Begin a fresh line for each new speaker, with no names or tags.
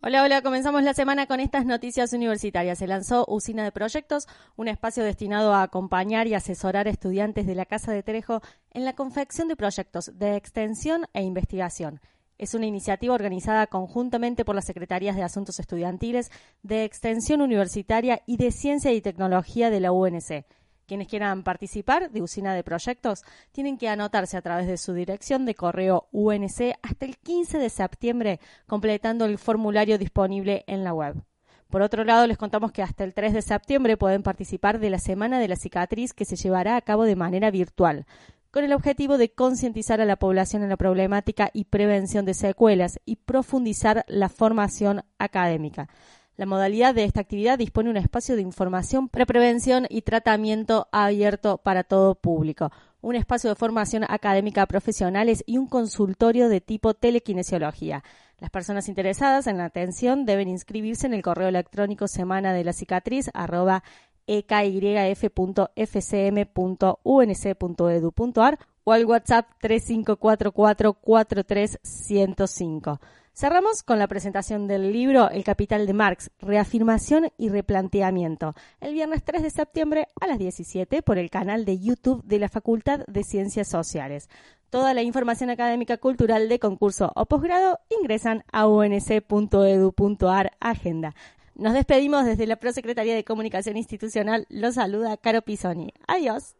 Hola, hola, comenzamos la semana con estas noticias universitarias. Se lanzó Usina de Proyectos, un espacio destinado a acompañar y asesorar a estudiantes de la Casa de Trejo en la confección de proyectos de extensión e investigación. Es una iniciativa organizada conjuntamente por las Secretarías de Asuntos Estudiantiles, de Extensión Universitaria y de Ciencia y Tecnología de la UNC. Quienes quieran participar de Usina de Proyectos tienen que anotarse a través de su dirección de correo UNC hasta el 15 de septiembre, completando el formulario disponible en la web. Por otro lado, les contamos que hasta el 3 de septiembre pueden participar de la Semana de la Cicatriz que se llevará a cabo de manera virtual, con el objetivo de concientizar a la población en la problemática y prevención de secuelas y profundizar la formación académica. La modalidad de esta actividad dispone un espacio de información para prevención y tratamiento abierto para todo público, un espacio de formación académica profesionales y un consultorio de tipo telequinesiología. Las personas interesadas en la atención deben inscribirse en el correo electrónico semana de la cicatriz arroba ekyf.fcm.unc.edu.ar o al WhatsApp 3544 43105. Cerramos con la presentación del libro El Capital de Marx, Reafirmación y Replanteamiento, el viernes 3 de septiembre a las 17 por el canal de YouTube de la Facultad de Ciencias Sociales. Toda la información académica cultural de concurso o posgrado ingresan a unc.edu.ar Agenda. Nos despedimos desde la Prosecretaría de Comunicación Institucional. Los saluda Caro Pisoni. Adiós.